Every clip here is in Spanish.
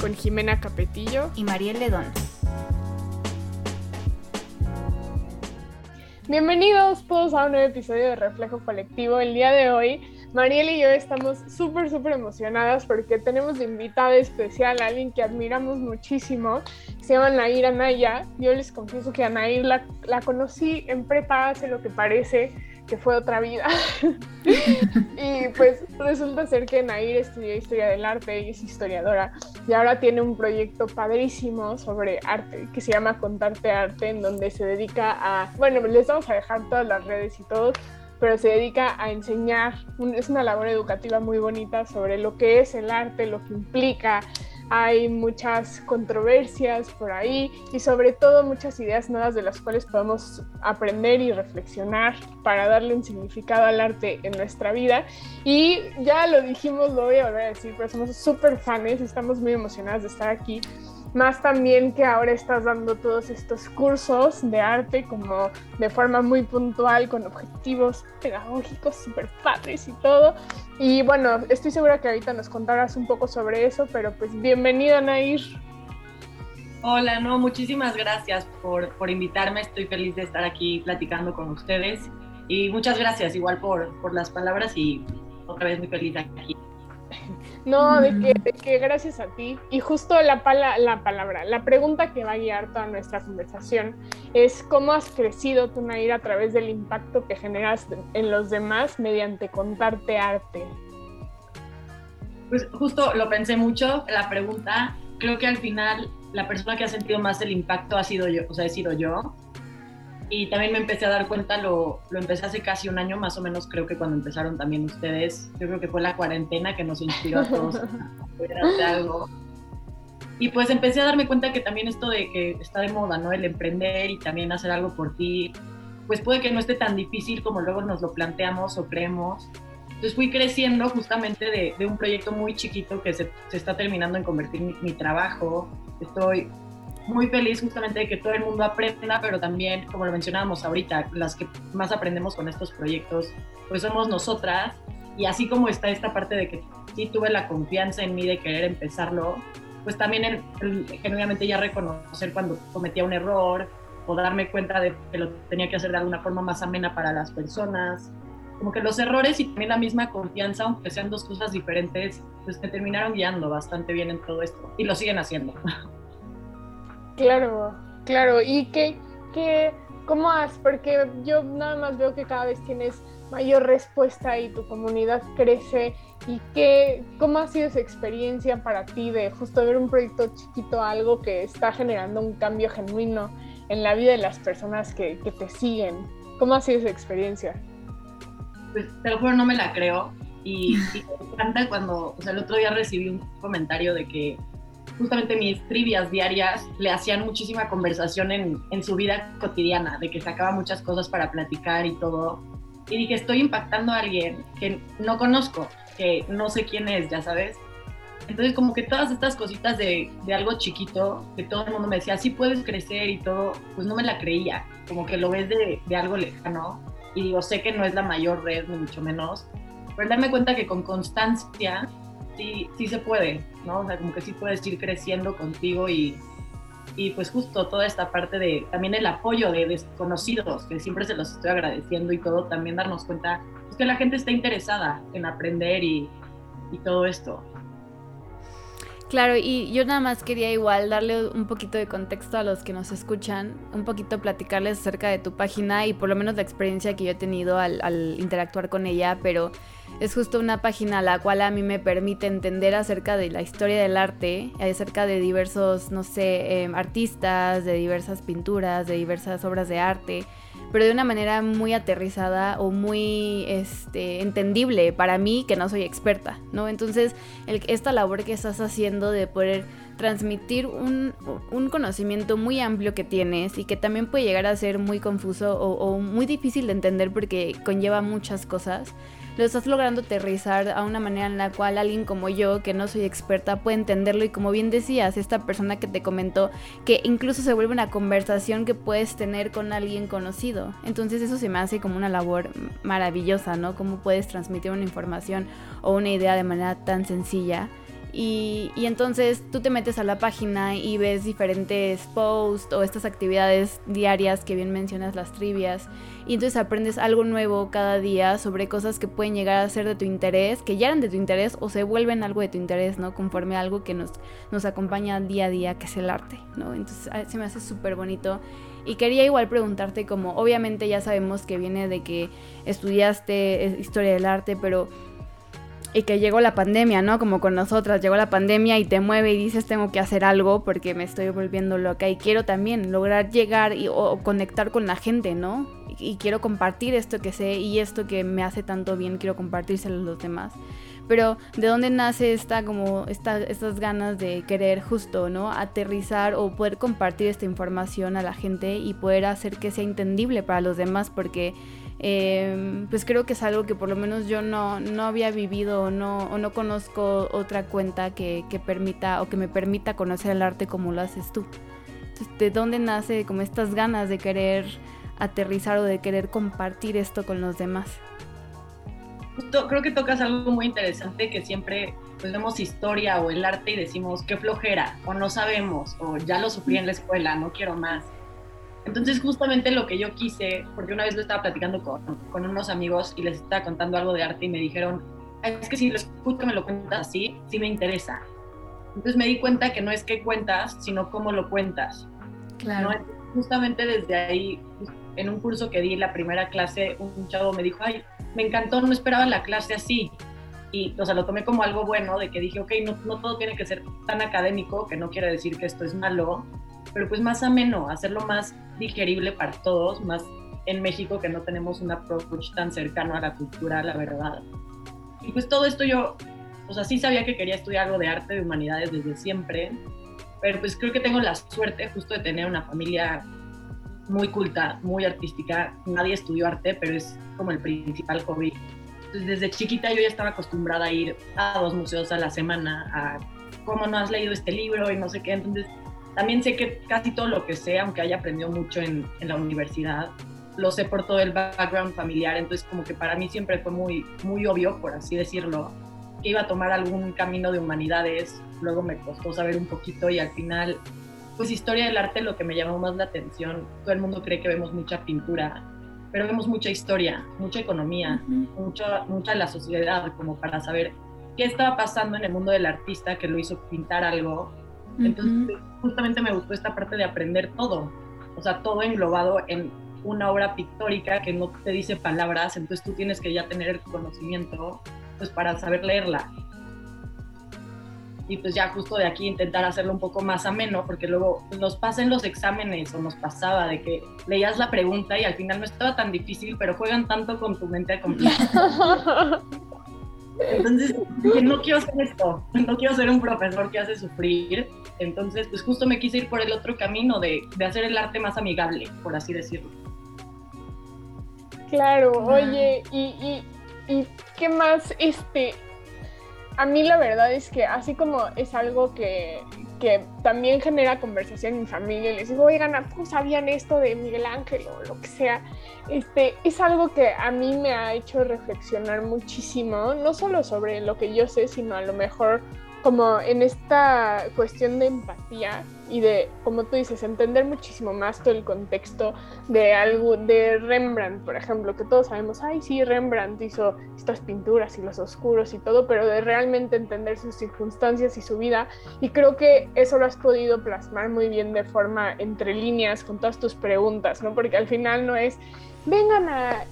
Con Jimena Capetillo y Mariel Ledón. Bienvenidos todos a un nuevo episodio de Reflejo Colectivo. El día de hoy, Mariel y yo estamos súper, súper emocionadas porque tenemos de invitada especial a alguien que admiramos muchísimo. Se llama Nair Anaya. Yo les confieso que a Nair la, la conocí en prepa, hace lo que parece que fue otra vida. y pues resulta ser que Nair estudió historia del arte y es historiadora y ahora tiene un proyecto padrísimo sobre arte que se llama Contarte Arte en donde se dedica a, bueno, les vamos a dejar todas las redes y todo, pero se dedica a enseñar, es una labor educativa muy bonita sobre lo que es el arte, lo que implica, hay muchas controversias por ahí y sobre todo muchas ideas nuevas de las cuales podemos aprender y reflexionar para darle un significado al arte en nuestra vida. Y ya lo dijimos, lo voy a volver a decir, pero somos súper fans, estamos muy emocionadas de estar aquí más también que ahora estás dando todos estos cursos de arte como de forma muy puntual, con objetivos pedagógicos súper padres y todo. Y bueno, estoy segura que ahorita nos contarás un poco sobre eso, pero pues bienvenida Nair. Hola, no, muchísimas gracias por, por invitarme, estoy feliz de estar aquí platicando con ustedes y muchas gracias igual por, por las palabras y otra vez muy feliz aquí. No, de que, que, gracias a ti. Y justo la, la palabra, la pregunta que va a guiar toda nuestra conversación es cómo has crecido tú, Nair, a través del impacto que generas en los demás mediante contarte arte. Pues justo lo pensé mucho, la pregunta. Creo que al final la persona que ha sentido más el impacto ha sido yo, o sea, he sido yo y también me empecé a dar cuenta, lo, lo, empecé hace casi un año más o menos, creo que cuando empezaron también ustedes, yo creo que fue la cuarentena que nos inspiró a todos a hacer algo. Y pues empecé a darme cuenta que también esto de que está de moda, ¿no? El emprender y también hacer algo por ti, pues puede que no esté tan difícil como luego nos lo planteamos o creemos. Entonces fui creciendo justamente de, de un proyecto muy chiquito que se, se está terminando en convertir mi, mi trabajo. Estoy muy feliz justamente de que todo el mundo aprenda, pero también, como lo mencionábamos ahorita, las que más aprendemos con estos proyectos, pues somos nosotras. Y así como está esta parte de que sí tuve la confianza en mí de querer empezarlo, pues también el, genuinamente ya reconocer cuando cometía un error o darme cuenta de que lo tenía que hacer de alguna forma más amena para las personas. Como que los errores y también la misma confianza, aunque sean dos cosas diferentes, pues me terminaron guiando bastante bien en todo esto y lo siguen haciendo. Claro, claro. ¿Y qué, qué, cómo has? Porque yo nada más veo que cada vez tienes mayor respuesta y tu comunidad crece. ¿Y qué, cómo ha sido esa experiencia para ti de justo ver un proyecto chiquito, algo que está generando un cambio genuino en la vida de las personas que, que te siguen? ¿Cómo ha sido esa experiencia? Pues te lo no me la creo. Y, y me encanta cuando, o sea, el otro día recibí un comentario de que justamente mis trivias diarias le hacían muchísima conversación en, en, su vida cotidiana, de que sacaba muchas cosas para platicar y todo. Y dije, estoy impactando a alguien que no conozco, que no sé quién es, ya sabes. Entonces, como que todas estas cositas de, de algo chiquito, que todo el mundo me decía, sí puedes crecer y todo, pues no me la creía. Como que lo ves de, de algo lejano. Y digo, sé que no es la mayor red, ni mucho menos. Pero darme cuenta que con constancia sí, sí se puede, ¿no? O sea, como que sí puedes ir creciendo contigo y, y pues justo toda esta parte de también el apoyo de desconocidos, que siempre se los estoy agradeciendo y todo, también darnos cuenta pues, que la gente está interesada en aprender y, y todo esto. Claro, y yo nada más quería igual darle un poquito de contexto a los que nos escuchan, un poquito platicarles acerca de tu página y por lo menos la experiencia que yo he tenido al, al interactuar con ella, pero es justo una página la cual a mí me permite entender acerca de la historia del arte, acerca de diversos, no sé, eh, artistas, de diversas pinturas, de diversas obras de arte, pero de una manera muy aterrizada o muy este, entendible para mí que no soy experta, ¿no? Entonces, esta labor que estás haciendo de poder transmitir un, conocimiento muy amplio que tienes y que también puede llegar a ser muy confuso o muy difícil de entender porque conlleva muchas cosas lo estás logrando aterrizar a una manera en la cual alguien como yo, que no soy experta, puede entenderlo y como bien decías, esta persona que te comentó, que incluso se vuelve una conversación que puedes tener con alguien conocido. Entonces eso se me hace como una labor maravillosa, ¿no? Cómo puedes transmitir una información o una idea de manera tan sencilla y, entonces tú te metes a la página y ves diferentes posts o estas actividades diarias que bien mencionas, las trivias. Y entonces aprendes algo nuevo cada día sobre cosas que pueden llegar a ser de tu interés, que ya eran de tu interés o se vuelven algo de tu interés, ¿no? Conforme a algo que nos, nos acompaña día a día, que es el arte, ¿no? Entonces ah, se me hace súper bonito. Y quería igual preguntarte como, obviamente ya sabemos que viene de que estudiaste eh, historia del arte, pero y que llegó la pandemia, ¿no? Como con nosotras, llegó la pandemia y te mueve y dices tengo que hacer algo porque me estoy volviendo loca y quiero también lograr llegar y, o, conectar con la gente, ¿no? Y, quiero compartir esto que sé y esto que me hace tanto bien, quiero compartírselo a los demás. Pero ¿de dónde nace esta como esta, estas ganas de querer justo, ¿no? Aterrizar o poder compartir esta información a la gente y poder hacer que sea entendible para los demás porque Em, pues creo que es algo que por lo menos yo no, no había vivido o no, o no conozco otra cuenta que, que, permita o que me permita conocer el arte como lo haces tú. ¿de dónde nace como estas ganas de querer aterrizar o de querer compartir esto con los demás? Creo que tocas algo muy interesante que siempre pues, vemos historia o el arte y decimos qué flojera o no sabemos o ya lo sufrí en la escuela, no quiero más. Entonces justamente lo que yo quise, porque una vez lo estaba platicando con, con unos amigos y les estaba contando algo de arte y me dijeron, es que si lo escucho me lo cuentas así, sí me interesa. Entonces me di cuenta que no es que cuentas, sino cómo lo cuentas. Claro. Justamente desde ahí, en un curso que di, la primera clase, un chavo me dijo, ay, me encantó, no esperaba la clase así. Y, o sea, lo tomé como algo bueno, de que dije, ok, no, no todo tiene que ser tan académico, que no quiere decir que esto es malo, pero pues más ameno, hacerlo más digerible para todos, más en México que no tenemos un approach tan cercano a la cultura, la verdad. Y pues todo esto yo, o sea, sí sabía que quería estudiar algo de arte, de humanidades desde siempre, pero pues creo que tengo la suerte justo de tener una familia muy culta, muy artística. Nadie estudió arte, pero es como el principal hobby. Entonces, desde chiquita yo ya estaba acostumbrada a ir a dos museos a la semana, a cómo no has leído este libro y no sé qué. Entonces, también sé que casi todo lo que sé, aunque haya aprendido mucho en, en, la universidad, lo sé por todo el background familiar, entonces como que para mí siempre fue muy, muy obvio, por así decirlo, que iba a tomar algún camino de humanidades, luego me costó saber un poquito y al final, pues historia del arte lo que me llamó más la atención, todo el mundo cree que vemos mucha pintura, pero vemos mucha historia, mucha economía, mucha, mucha de la sociedad, como para saber qué estaba pasando en el mundo del artista que lo hizo pintar algo entonces, justamente me gustó esta parte de aprender todo, o sea, todo englobado en una obra pictórica que no te dice palabras, entonces tú tienes que ya tener el conocimiento pues para saber leerla. Y pues ya justo de aquí intentar hacerlo un poco más ameno, porque luego nos pasa en los exámenes o nos pasaba de que leías la pregunta y al final no estaba tan difícil, pero juegan tanto con tu mente complicada. Entonces dije, no quiero hacer esto, no quiero ser un profesor que hace sufrir. Entonces, pues justo me quise ir por el otro camino de, de hacer el arte más amigable, por así decirlo. Claro, oye, y, y, y qué más, este, a mí la verdad es que así como es algo que, que también genera conversación en mi familia, les digo, oigan, ¿cómo sabían esto de Miguel Ángel o lo que sea? Este, es algo que a mí me ha hecho reflexionar muchísimo, no solo sobre lo que yo sé, sino a lo mejor como en esta cuestión de empatía y de, como tú dices, entender muchísimo más todo el contexto de algo, de Rembrandt, por ejemplo, que todos sabemos, ay, sí, Rembrandt hizo estas pinturas y los oscuros y todo, pero de realmente entender sus circunstancias y su vida. Y creo que eso lo has podido plasmar muy bien de forma entre líneas con todas tus preguntas, ¿no? Porque al final no es, vengan a,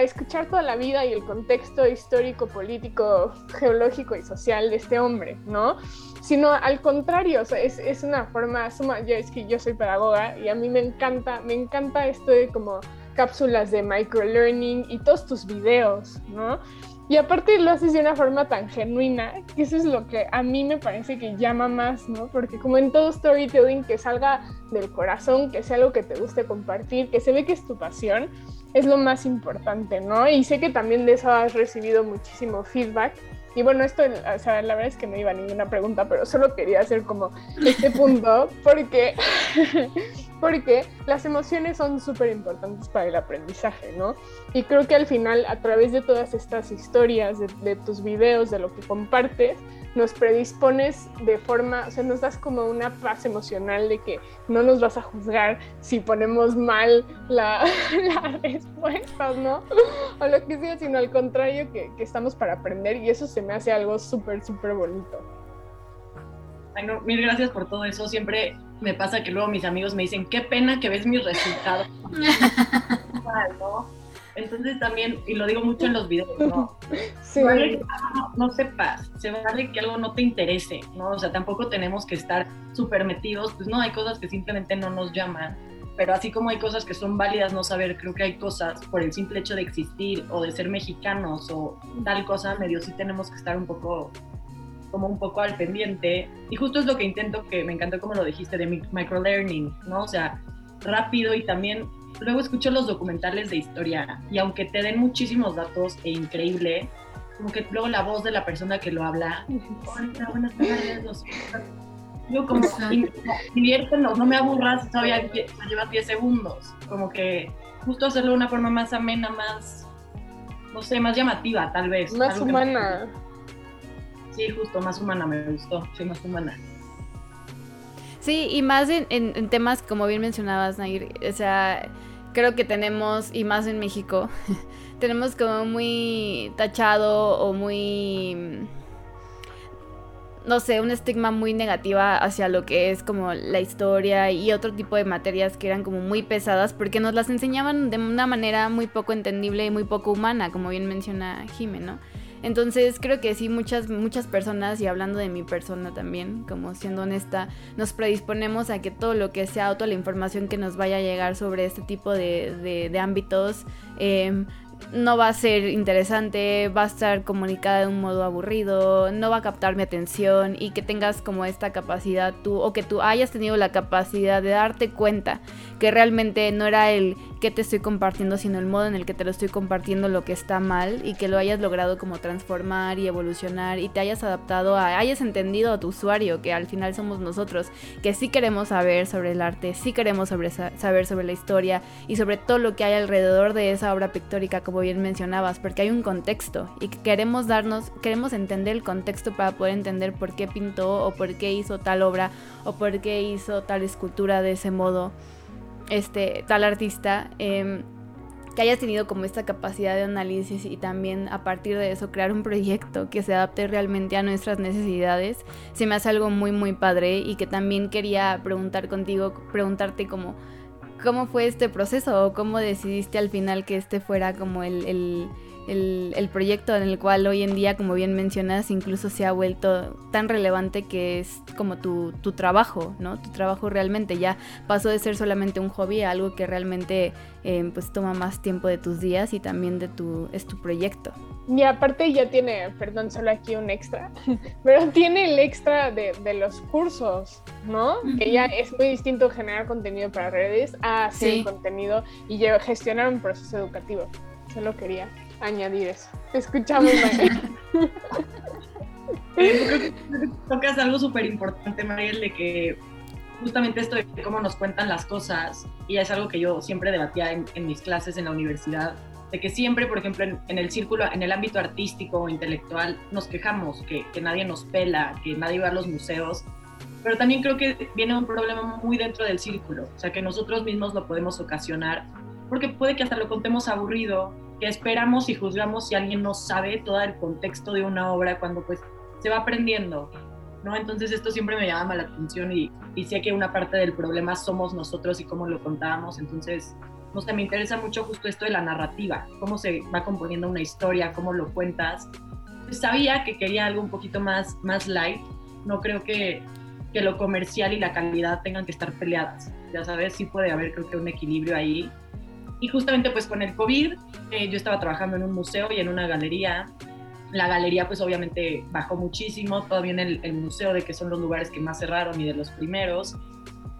escuchar toda la vida y el contexto histórico, político, geológico y social de este hombre, ¿no? Sino al contrario, es, una forma suma, yo es que yo soy pedagoga y a mí me encanta, me encanta esto de como cápsulas de microlearning y todos tus videos, ¿no? Y aparte lo haces de una forma tan genuina, que eso es lo que a mí me parece que llama más, ¿no? Porque como en todo storytelling, que salga del corazón, que sea algo que te guste compartir, que se ve que es tu pasión, es lo más importante, ¿no? Y sé que también de eso has recibido muchísimo feedback. Y bueno, esto, o sea, la verdad es que no iba a ninguna pregunta, pero solo quería hacer como este punto, porque, porque las emociones son súper importantes para el aprendizaje, ¿no? Y creo que al final, a través de todas estas historias, de, tus videos, de lo que compartes, nos predispones de forma, o sea, nos das como una paz emocional de que no nos vas a juzgar si ponemos mal la, la respuesta, ¿no? O lo que sea, sino al contrario, que, que estamos para aprender y eso se me hace algo súper, súper bonito. Bueno, mil gracias por todo eso. Siempre me pasa que luego mis amigos me dicen, qué pena que ves mis resultados. ¿no? Entonces también, y lo digo mucho en los videos, ¿no? Sí. Vale que no, no, sepas, se vale que algo no te interese, ¿no? O sea, tampoco tenemos que estar súper metidos, pues no, hay cosas que simplemente no nos llaman, pero así como hay cosas que son válidas no saber, creo que hay cosas por el simple hecho de existir o de ser mexicanos o tal cosa, medio sí tenemos que estar un poco como un poco al pendiente. Y justo es lo que intento, que me encantó como lo dijiste, de microlearning, ¿no? O sea, rápido y también luego escucho los documentales de historia y aunque te den muchísimos datos e increíble, como que luego la voz de la persona que lo habla, hola, buenas tardes, yo como, diviértenos, no me aburras, todavía lleva 10 segundos, como que justo hacerlo de una forma más amena, más, no sé, más llamativa tal vez. Más humana. Sí, justo, más humana me gustó, sí, más humana. Sí, y más en, temas, como bien mencionabas, Nair, o sea, creo que tenemos, y más en México, tenemos como muy tachado o muy, no sé, un estigma muy negativa hacia lo que es como la historia y otro tipo de materias que eran como muy pesadas porque nos las enseñaban de una manera muy poco entendible y muy poco humana, como bien menciona Jime, ¿no? Entonces creo que sí, muchas, muchas personas, y hablando de mi persona también, como siendo honesta, nos predisponemos a que todo lo que sea, toda la información que nos vaya a llegar sobre este tipo de, de, ámbitos, eh, no va a ser interesante, va a estar comunicada de un modo aburrido, no va a captar mi atención y que tengas como esta capacidad tú o que tú hayas tenido la capacidad de darte cuenta que realmente no era el que te estoy compartiendo, sino el modo en el que te lo estoy compartiendo lo que está mal y que lo hayas logrado como transformar y evolucionar y te hayas adaptado a, hayas entendido a tu usuario, que al final somos nosotros, que sí queremos saber sobre el arte, sí queremos sobre, saber sobre la historia y sobre todo lo que hay alrededor de esa obra pictórica, como bien mencionabas, porque hay un contexto y que queremos darnos, queremos entender el contexto para poder entender por qué pintó o por qué hizo tal obra o por qué hizo tal escultura de ese modo este tal artista eh, que hayas tenido como esta capacidad de análisis y también a partir de eso crear un proyecto que se adapte realmente a nuestras necesidades, se me hace algo muy muy padre y que también quería preguntar contigo, preguntarte como cómo fue este proceso o cómo decidiste al final que este fuera como el el, el, proyecto en el cual hoy en día, como bien mencionas, incluso se ha vuelto tan relevante que es como tu, tu, trabajo, ¿no? Tu trabajo realmente ya pasó de ser solamente un hobby a algo que realmente eh, pues toma más tiempo de tus días y también de tu, es tu proyecto. Y aparte ya tiene, perdón, solo aquí un extra, pero tiene el extra de, de los cursos, ¿no? Uh -huh. Que ya es muy distinto generar contenido para redes a hacer sí. contenido y gestionar un proceso educativo. Solo quería añadir eso. Te escuchamos, eh, Tocas algo súper importante, Mariel, de que justamente esto de cómo nos cuentan las cosas, y es algo que yo siempre debatía en, en mis clases en la universidad, de que siempre, por ejemplo, en, en, el círculo, en el ámbito artístico o intelectual, nos quejamos, que, que nadie nos pela, que nadie va a los museos, pero también creo que viene un problema muy dentro del círculo, o sea, que nosotros mismos lo podemos ocasionar, porque puede que hasta lo contemos aburrido, que esperamos y juzgamos si alguien no sabe todo el contexto de una obra cuando pues se va aprendiendo, ¿no? Entonces esto siempre me llama la atención y, y sé que una parte del problema somos nosotros y cómo lo contábamos, entonces no sé, me interesa mucho justo esto de la narrativa, cómo se va componiendo una historia, cómo lo cuentas. Pues sabía que quería algo un poquito más, más light, no creo que, que lo comercial y la calidad tengan que estar peleadas, ya sabes, sí puede haber creo que un equilibrio ahí, Y justamente pues con el COVID, eh, yo estaba trabajando en un museo y en una galería. La galería pues obviamente bajó muchísimo, todavía en el, museo de que son los lugares que más cerraron y de los primeros.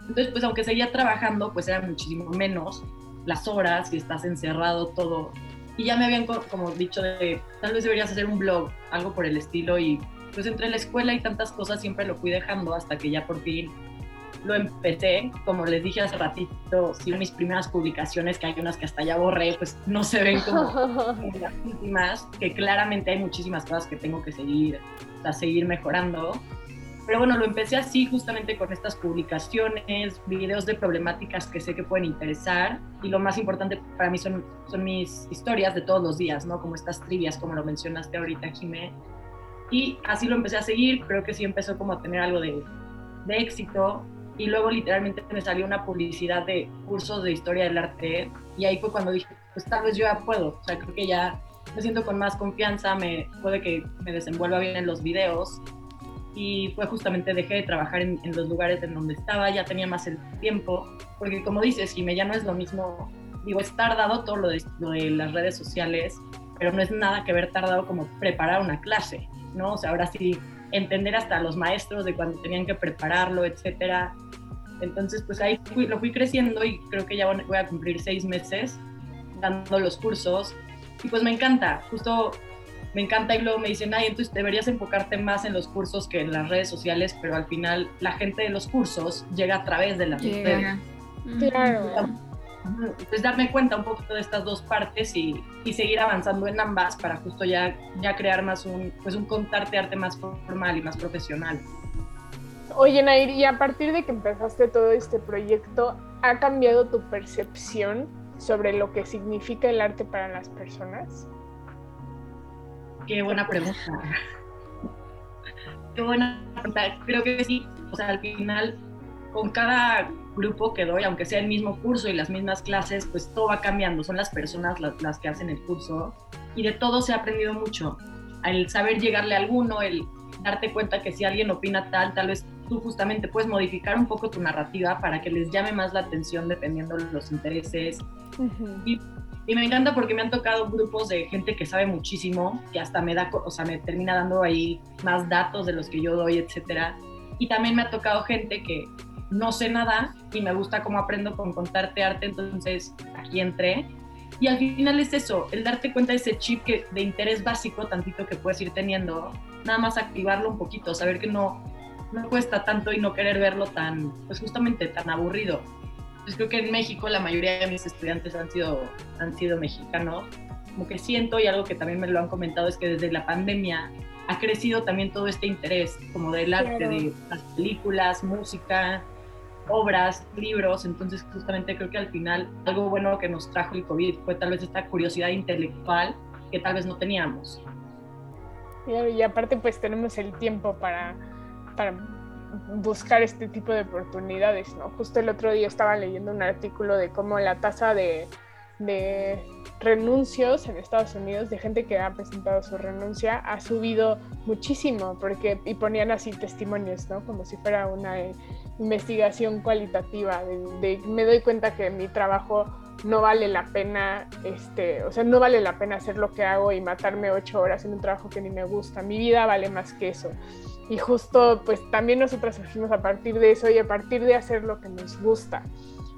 Entonces pues aunque seguía trabajando pues era muchísimo menos las horas y estás encerrado todo. Y ya me habían como dicho de tal vez deberías hacer un blog, algo por el estilo y pues entre la escuela y tantas cosas siempre lo fui dejando hasta que ya por fin lo empecé, como les dije hace ratito, si mis primeras publicaciones, que hay unas que hasta ya borré, pues no se ven como, las últimas, que claramente hay muchísimas cosas que tengo que seguir, o seguir mejorando. Pero bueno, lo empecé así justamente con estas publicaciones, videos de problemáticas que sé que pueden interesar y lo más importante para mí son, son mis historias de todos los días, ¿no? Como estas trivias, como lo mencionaste ahorita, Jimé. Y así lo empecé a seguir, creo que sí empezó como a tener algo de, de éxito y luego literalmente me salió una publicidad de cursos de historia del arte y ahí fue cuando dije, pues tal vez yo ya puedo, o sea, creo que ya me siento con más confianza, me puede que me desenvuelva bien en los videos y fue justamente dejé de trabajar en, los lugares en donde estaba, ya tenía más el tiempo, porque como dices, Jimé, ya no es lo mismo, digo, es tardado todo lo de, lo de las redes sociales, pero no es nada que ver tardado como preparar una clase, ¿no? O sea, ahora sí entender hasta los maestros de cuando tenían que prepararlo, etcétera. Entonces, pues ahí lo fui creciendo y creo que ya voy a cumplir seis meses dando los cursos. Y pues me encanta, justo me encanta y luego me dicen, ay, entonces deberías enfocarte más en los cursos que en las redes sociales, pero al final la gente de los cursos llega a través de las redes. Claro pues darme cuenta un poquito de estas dos partes y, y, seguir avanzando en ambas para justo ya, ya crear más un, pues un contarte arte más formal y más profesional. Oye, Nair, y a partir de que empezaste todo este proyecto, ¿ha cambiado tu percepción sobre lo que significa el arte para las personas? Qué buena pregunta. Qué buena pregunta. Creo que sí. O sea, al final, con cada grupo que doy, aunque sea el mismo curso y las mismas clases, pues todo va cambiando, son las personas las, que hacen el curso y de todo se ha aprendido mucho. El saber llegarle a alguno, el darte cuenta que si alguien opina tal, tal vez tú justamente puedes modificar un poco tu narrativa para que les llame más la atención dependiendo de los intereses. y, y, me encanta porque me han tocado grupos de gente que sabe muchísimo, que hasta me da, o sea, me termina dando ahí más datos de los que yo doy, etcétera. Y también me ha tocado gente que no sé nada y me gusta cómo aprendo con contarte arte, entonces aquí entré. Y al final es eso, el darte cuenta de ese chip que, de interés básico, tantito que puedes ir teniendo, nada más activarlo un poquito, saber que no, no cuesta tanto y no querer verlo tan, pues justamente tan aburrido. Pues creo que en México la mayoría de mis estudiantes han sido, han sido mexicanos. Como que siento y algo que también me lo han comentado es que desde la pandemia ha crecido también todo este interés como del arte, de las películas, música, obras, libros, entonces justamente creo que al final algo bueno que nos trajo el COVID fue tal vez esta curiosidad intelectual que tal vez no teníamos. Y, aparte pues tenemos el tiempo para, para buscar este tipo de oportunidades, ¿no? Justo el otro día estaba leyendo un artículo de cómo la tasa de, de renuncios en Estados Unidos, de gente que ha presentado su renuncia, ha subido muchísimo, porque, y ponían así testimonios, ¿no? Como si fuera una investigación cualitativa, de, me doy cuenta que mi trabajo no vale la pena, este, o sea, no vale la pena hacer lo que hago y matarme ocho horas en un trabajo que ni me gusta. Mi vida vale más que eso. Y justo, pues también nosotros surgimos a partir de eso y a partir de hacer lo que nos gusta.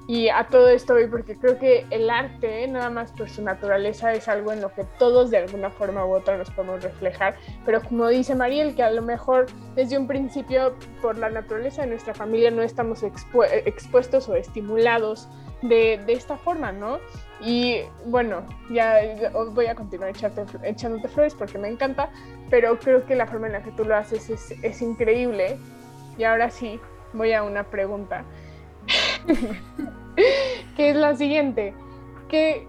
Y a todo esto voy porque creo que el arte, nada más por su naturaleza, es algo en lo que todos de alguna forma u otra nos podemos reflejar. Pero como dice Mariel, que a lo mejor desde un principio, por la naturaleza de nuestra familia, no estamos expuestos o estimulados de, esta forma, ¿no? Y bueno, ya voy a continuar echándote flores porque me encanta, pero creo que la forma en la que tú lo haces es, es increíble. Y ahora sí, voy a una pregunta. que es la siguiente. ¿Qué,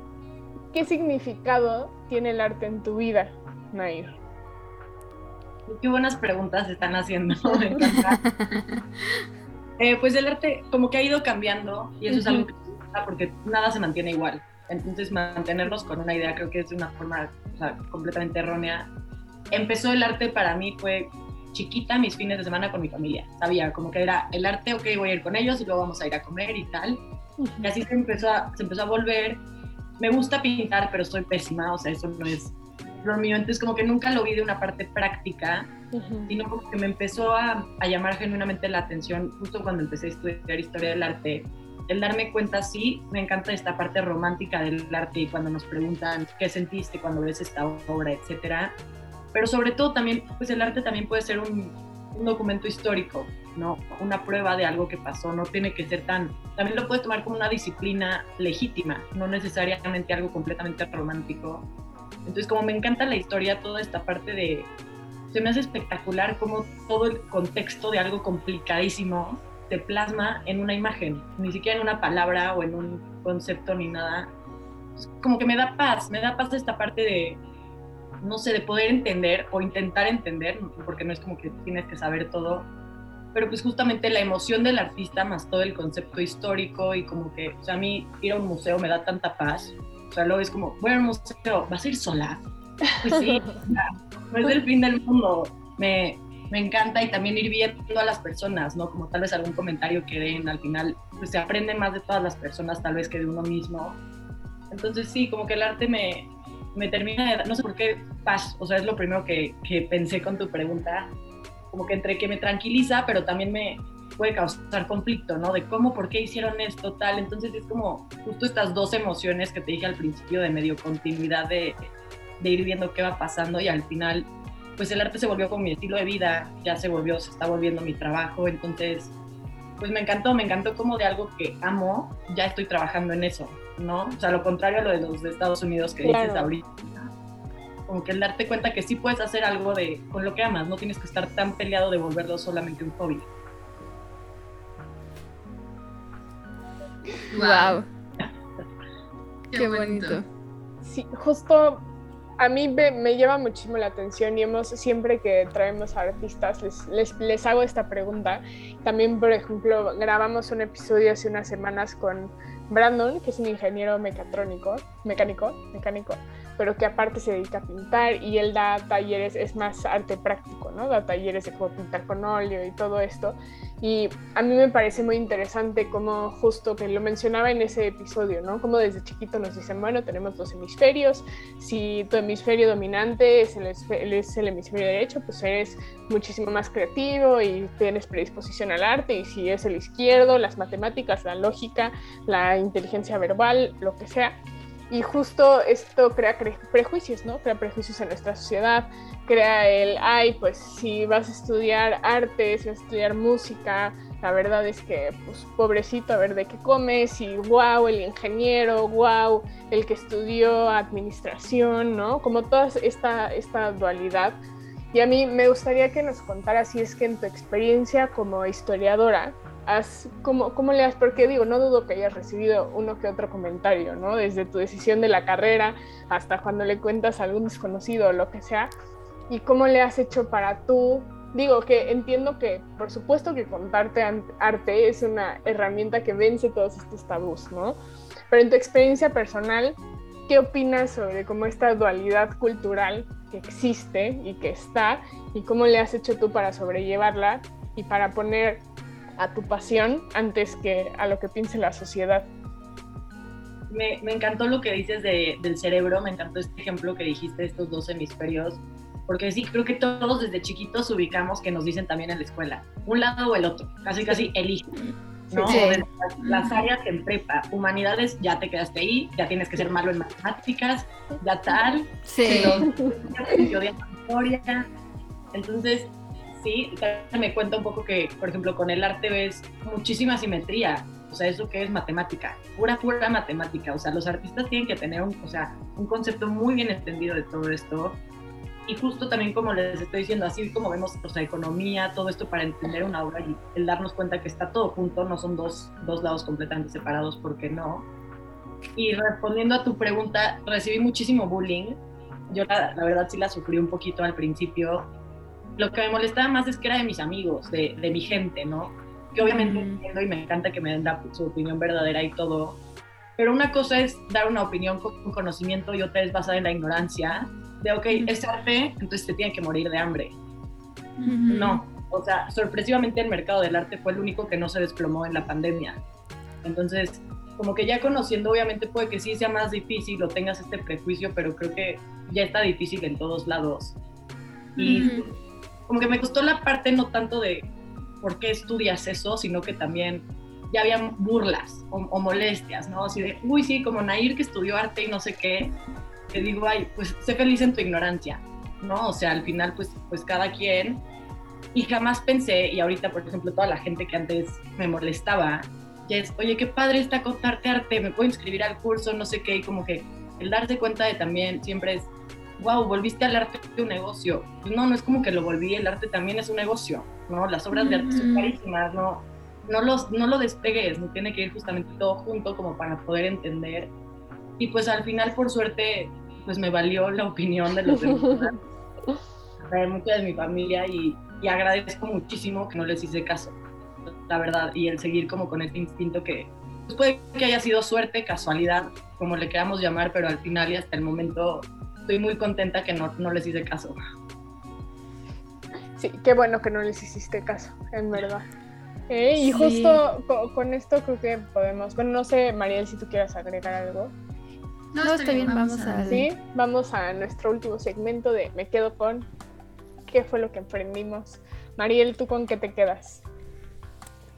¿Qué significado tiene el arte en tu vida, Nair? Qué buenas preguntas están haciendo. eh, pues el arte como que ha ido cambiando y eso es algo que porque nada se mantiene igual. Entonces mantenernos con una idea creo que es de una forma completamente errónea. Empezó el arte para mí fue chiquita mis fines de semana con mi familia. Sabía como que era el arte, ok, voy a ir con ellos y luego vamos a ir a comer y tal. Y así se empezó a, se empezó a volver me gusta pintar, pero soy pésima, o sea, eso no es lo mío. Entonces, como que nunca lo vi de una parte práctica, sino como que me empezó a, a, llamar genuinamente la atención justo cuando empecé a estudiar historia del arte. El darme cuenta, sí, me encanta esta parte romántica del arte y cuando nos preguntan qué sentiste cuando ves esta obra, etcétera. Pero sobre todo también, pues el arte también puede ser un, un documento histórico, ¿no? Una prueba de algo que pasó, no tiene que ser tan... También lo puedes tomar como una disciplina legítima, no necesariamente algo completamente romántico. Entonces, como me encanta la historia, toda esta parte de... Se me hace espectacular cómo todo el contexto de algo complicadísimo se plasma en una imagen, ni siquiera en una palabra o en un concepto ni nada. Como que me da paz, me da paz esta parte de, no sé, de poder entender o intentar entender, porque no es como que tienes que saber todo, pero pues justamente la emoción del artista más todo el concepto histórico y como que, o sea, a mí ir a un museo me da tanta paz, o sea, luego es como, voy a un museo, ¿vas a ir sola? Pues sí, no es el fin del mundo, me, me encanta y también ir viendo a las personas, ¿no? Como tal vez algún comentario que den al final, pues se aprende más de todas las personas tal vez que de uno mismo. Entonces sí, como que el arte me, me termina de no sé por qué, paz, o sea, es lo primero que, que pensé con tu pregunta, como que entre que me tranquiliza, pero también me puede causar conflicto, ¿no? De cómo, por qué hicieron esto, tal. Entonces es como justo estas dos emociones que te dije al principio de medio continuidad de, de ir viendo qué va pasando y al final, pues el arte se volvió como mi estilo de vida, ya se volvió, se está volviendo mi trabajo, entonces, pues me encantó, me encantó como de algo que amo, ya estoy trabajando en eso, ¿no? O sea, lo contrario a lo de los de Estados Unidos que Claro. dices ahorita. Como que el darte cuenta que sí puedes hacer algo de con lo que amas, no tienes que estar tan peleado de volverlo solamente un hobby. Wow. Qué, bonito. Sí, justo a mí me, me lleva muchísimo la atención y hemos siempre que traemos a artistas les, les, les hago esta pregunta. También, por ejemplo, grabamos un episodio hace unas semanas con Brandon, que es un ingeniero mecatrónico, mecánico, mecánico, pero que aparte se dedica a pintar y él da talleres, es más arte práctico, ¿no? Da talleres de cómo pintar con óleo y todo esto. Y a mí me parece muy interesante como justo que lo mencionaba en ese episodio, ¿no? Como desde chiquito nos dicen, bueno, tenemos dos hemisferios, si tu hemisferio dominante es el, es el hemisferio derecho, pues eres muchísimo más creativo y tienes predisposición al arte, y si es el izquierdo, las matemáticas, la lógica, la inteligencia verbal, lo que sea. Y justo esto crea prejuicios, ¿no? Crea prejuicios en nuestra sociedad, crea el, ay, pues si vas a estudiar arte, si vas a estudiar música, la verdad es que, pues pobrecito, a ver de qué comes, y wow, el ingeniero, wow, el que estudió administración, ¿no? Como toda esta, esta dualidad. Y a mí me gustaría que nos contaras si es que en tu experiencia como historiadora, Has, ¿cómo, ¿cómo, le has? Porque digo, no dudo que hayas recibido uno que otro comentario, ¿no? Desde tu decisión de la carrera hasta cuando le cuentas a algún desconocido o lo que sea. ¿Y cómo le has hecho para tú? Digo que entiendo que, por supuesto que contarte arte es una herramienta que vence todos estos tabús, ¿no? Pero en tu experiencia personal, ¿qué opinas sobre cómo esta dualidad cultural que existe y que está y cómo le has hecho tú para sobrellevarla y para poner a tu pasión antes que a lo que piense la sociedad. Me, me encantó lo que dices de, del cerebro, me encantó este ejemplo que dijiste, estos dos hemisferios, porque sí, creo que todos desde chiquitos ubicamos que nos dicen también en la escuela, un lado o el otro, casi casi elige. ¿no? Sí. Las, las, áreas en prepa, humanidades, ya te quedaste ahí, ya tienes que ser malo en matemáticas, ya tal, sí. yo de historia. Entonces, sí, me cuenta un poco que, por ejemplo, con el arte ves muchísima simetría. O sea, eso que es matemática, pura, pura matemática. O sea, los artistas tienen que tener un, o sea, un concepto muy bien entendido de todo esto. Y justo también, como les estoy diciendo, así como vemos sea, economía, todo esto para entender una obra y el darnos cuenta que está todo junto, no son dos, dos lados completamente separados, porque no. Y respondiendo a tu pregunta, recibí muchísimo bullying. Yo, la, la verdad, sí la sufrí un poquito al principio lo que me molestaba más es que era de mis amigos, de, de mi gente, ¿no? Que obviamente entiendo y me encanta que me den la, su opinión verdadera y todo, pero una cosa es dar una opinión con conocimiento y otra es basada en la ignorancia, de, ok, es arte, entonces te tiene que morir de hambre. -huh. No, o sea, sorpresivamente el mercado del arte fue el único que no se desplomó en la pandemia. Entonces, como que ya conociendo, obviamente puede que sí sea más difícil o tengas este prejuicio, pero creo que ya está difícil en todos lados. Y como que me costó la parte no tanto de por qué estudias eso, sino que también ya había burlas o, molestias, ¿no? Así de, uy, sí, como Nair que estudió arte y no sé qué, que digo, ay, pues sé feliz en tu ignorancia, ¿no? O sea, al final, pues, pues cada quien. Y jamás pensé, y ahorita, por ejemplo, toda la gente que antes me molestaba, ya es, oye, qué padre está contarte arte, me puedo inscribir al curso, no sé qué, y como que el darse cuenta de también siempre es, wow, volviste al arte de un negocio. Pues no, no es como que lo volví, el arte también es un negocio, ¿no? Las obras de arte son carísimas, ¿no? No, los, no lo despegues, no tiene que ir justamente todo junto como para poder entender. Y pues al final, por suerte, pues me valió la opinión de los demás, de mucha de mi familia y, y agradezco muchísimo que no les hice caso, la verdad, y el seguir como con este instinto que pues puede que haya sido suerte, casualidad, como le queramos llamar, pero al final y hasta el momento estoy muy contenta que no, no les hice caso. Sí, qué bueno que no les hiciste caso, en verdad. Eh, y justo con, esto creo que podemos, bueno, no sé, Mariel, si tú quieres agregar algo. No, está bien, vamos, a... Sí, vamos a nuestro último segmento de Me quedo con qué fue lo que emprendimos. Mariel, ¿tú con qué te quedas?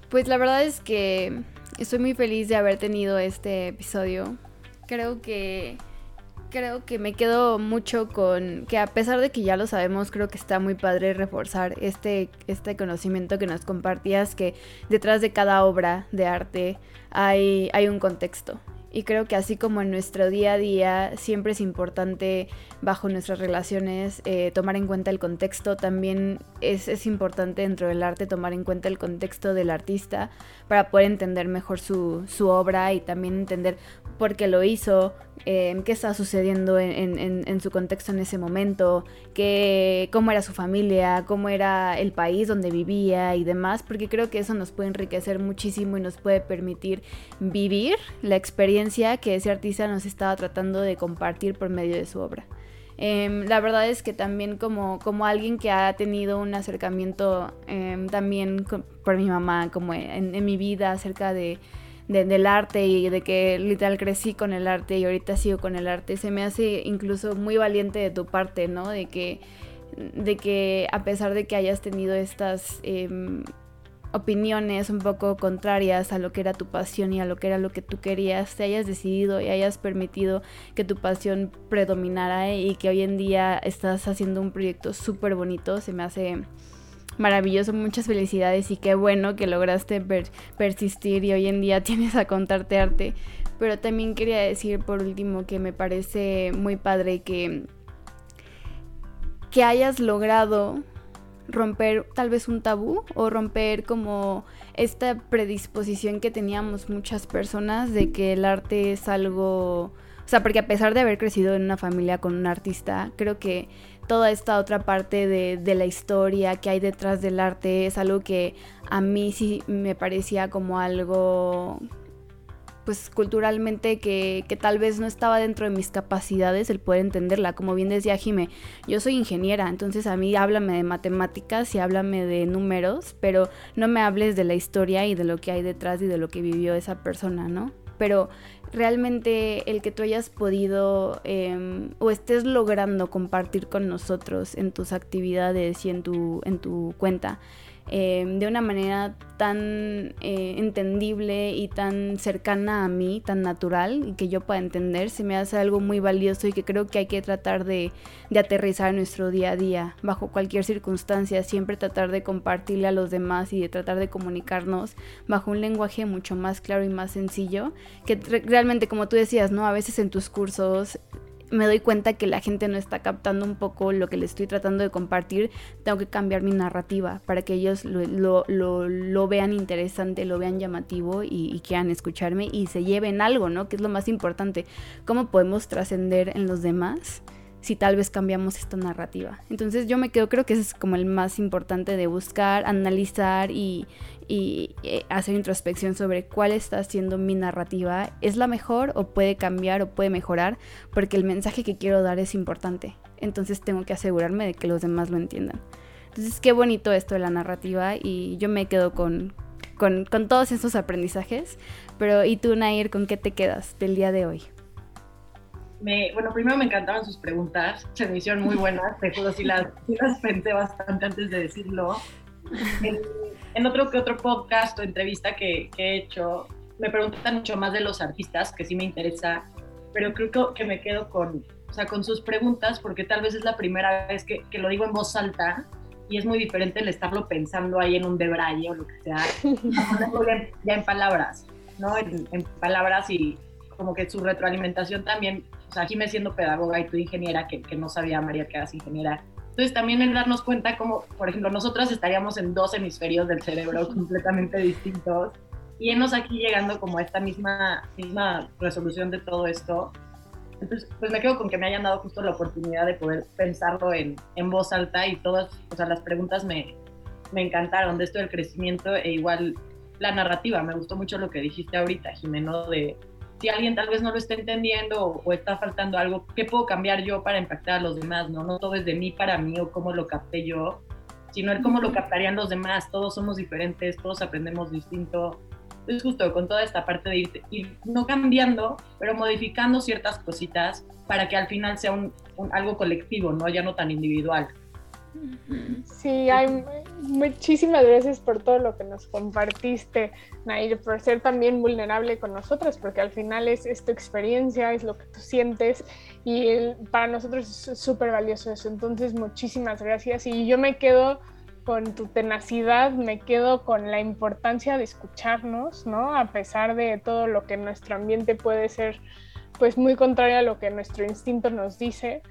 Pues la verdad es que estoy muy feliz de haber tenido este episodio. Creo que creo que me quedo mucho con que a pesar de que ya lo sabemos, creo que está muy padre reforzar este, este conocimiento que nos compartías, que detrás de cada obra de arte hay, hay un contexto. Y creo que así como en nuestro día a día siempre es importante bajo nuestras relaciones eh, tomar en cuenta el contexto, también es, es, importante dentro del arte tomar en cuenta el contexto del artista para poder entender mejor su, su obra y también entender por qué lo hizo, eh, qué está sucediendo en, su contexto en ese momento, qué, cómo era su familia, cómo era el país donde vivía y demás, porque creo que eso nos puede enriquecer muchísimo y nos puede permitir vivir la experiencia que ese artista nos estaba tratando de compartir por medio de su obra. Eh, la verdad es que también como, como alguien que ha tenido un acercamiento eh, también por mi mamá, como en mi vida acerca de del arte y de que literal crecí con el arte y ahorita sigo con el arte, se me hace incluso muy valiente de tu parte, ¿no? De que, de que a pesar de que hayas tenido estas em, opiniones un poco contrarias a lo que era tu pasión y a lo que era lo que tú querías, te hayas decidido y hayas permitido que tu pasión predominara y que hoy en día estás haciendo un proyecto súper bonito, se me hace maravilloso, muchas felicidades y qué bueno que lograste persistir y hoy en día tienes a contarte arte. Pero también quería decir por último que me parece muy padre que, que hayas logrado romper tal vez un tabú o romper como esta predisposición que teníamos muchas personas de que el arte es algo... O sea, porque a pesar de haber crecido en una familia con un artista, creo que toda esta otra parte de, la historia que hay detrás del arte es algo que a mí sí me parecía como algo pues culturalmente que, que, tal vez no estaba dentro de mis capacidades el poder entenderla. Como bien decía Jime, yo soy ingeniera, entonces a mí háblame de matemáticas y háblame de números, pero no me hables de la historia y de lo que hay detrás y de lo que vivió esa persona, ¿no? Pero realmente el que tú hayas podido em, o estés logrando compartir con nosotros en tus actividades y en tu, en tu cuenta Em, de una manera tan eh, entendible y tan cercana a mí, tan natural y que yo pueda entender, se me hace algo muy valioso y que creo que hay que tratar de, de aterrizar en nuestro día a día, bajo cualquier circunstancia, siempre tratar de compartirle a los demás y de tratar de comunicarnos bajo un lenguaje mucho más claro y más sencillo, que realmente como tú decías, ¿no? A veces en tus cursos me doy cuenta que la gente no está captando un poco lo que le estoy tratando de compartir, tengo que cambiar mi narrativa para que ellos lo, lo, lo, vean interesante, lo vean llamativo y, y, quieran escucharme y se lleven algo, ¿no? Que es lo más importante. ¿Cómo podemos trascender en los demás? Si tal vez cambiamos esta narrativa. Entonces yo me quedo, creo que ese es como el más importante de buscar, analizar y, y eh, hacer introspección sobre cuál está siendo mi narrativa. ¿Es la mejor o puede cambiar o puede mejorar? Porque el mensaje que quiero dar es importante. Entonces tengo que asegurarme de que los demás lo entiendan. Entonces qué bonito esto de la narrativa y yo me quedo con, con, con todos estos aprendizajes. Pero, ¿y tú, Nair, con qué te quedas del día de hoy? Me, bueno, primero me encantaban sus preguntas, se me hicieron muy buenas, te juro, sí las, las pensé bastante antes de decirlo. En, otro que otro podcast o entrevista que, que, he hecho, me preguntan mucho más de los artistas, que sí me interesa, pero creo que, que, me quedo con, o sea, con sus preguntas, porque tal vez es la primera vez que, que lo digo en voz alta y es muy diferente el estarlo pensando ahí en un debraye o lo que sea, ya en palabras, ¿no? En, en palabras y como que su retroalimentación también o sea, me siendo pedagoga y tú ingeniera, que, que no sabía María que eras ingeniera. Entonces también en darnos cuenta como, por ejemplo, nosotras estaríamos en dos hemisferios del cerebro completamente distintos y enos aquí llegando como a esta misma, misma resolución de todo esto. Entonces, pues me quedo con que me hayan dado justo la oportunidad de poder pensarlo en, en voz alta y todas, o sea, las preguntas me, me encantaron de esto del crecimiento e igual la narrativa. Me gustó mucho lo que dijiste ahorita, Jimeno, de si alguien tal vez no lo está entendiendo o, está faltando algo, ¿qué puedo cambiar yo para impactar a los demás? No, no todo es de mí para mí o cómo lo capté yo, sino el cómo lo captarían los demás. Todos somos diferentes, todos aprendemos distinto. Es justo con toda esta parte de ir, no cambiando, pero modificando ciertas cositas para que al final sea un, algo colectivo, ¿no? Ya no tan individual. Sí, hay, muchísimas gracias por todo lo que nos compartiste, Nair, por ser también vulnerable con nosotros, porque al final es, es tu experiencia, es lo que tú sientes y para nosotros es súper valioso eso. Entonces, muchísimas gracias y yo me quedo con tu tenacidad, me quedo con la importancia de escucharnos, ¿no? A pesar de todo lo que nuestro ambiente puede ser, pues muy contrario a lo que nuestro instinto nos dice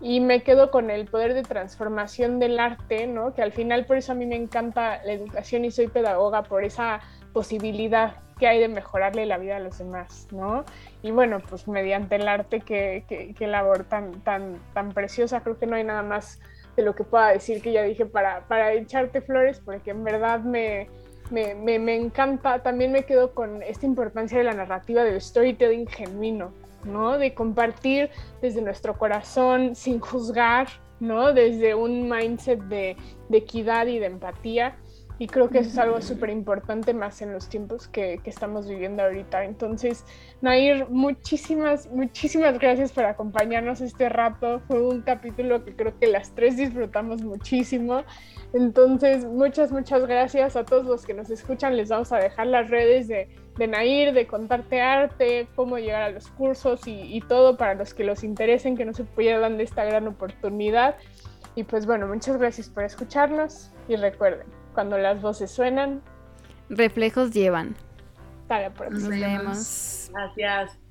y me quedo con el poder de transformación del arte, ¿no? Que al final por eso a mí me encanta la educación y soy pedagoga, por esa posibilidad que hay de mejorarle la vida a los demás, ¿no? Y bueno, pues mediante el arte que, que, labor tan, tan, tan preciosa, creo que no hay nada más de lo que pueda decir que ya dije para, para echarte flores, porque en verdad me, me, me, me encanta, también me quedo con esta importancia de la narrativa del storytelling genuino, ¿no? De compartir desde nuestro corazón sin juzgar, ¿no? Desde un mindset de, equidad y de empatía. Y creo que eso es algo súper importante más en los tiempos que, que, estamos viviendo ahorita. Entonces, Nair, muchísimas, muchísimas gracias por acompañarnos este rato. Fue un capítulo que creo que las tres disfrutamos muchísimo. Entonces, muchas, muchas gracias a todos los que nos escuchan. Les vamos a dejar las redes de, de Nair, de contarte arte, cómo llegar a los cursos y, todo para los que los interesen, que no se pierdan de esta gran oportunidad. Y pues bueno, muchas gracias por escucharnos y recuerden, cuando las voces suenan, reflejos llevan. Hasta la próxima. Nos vemos. Gracias.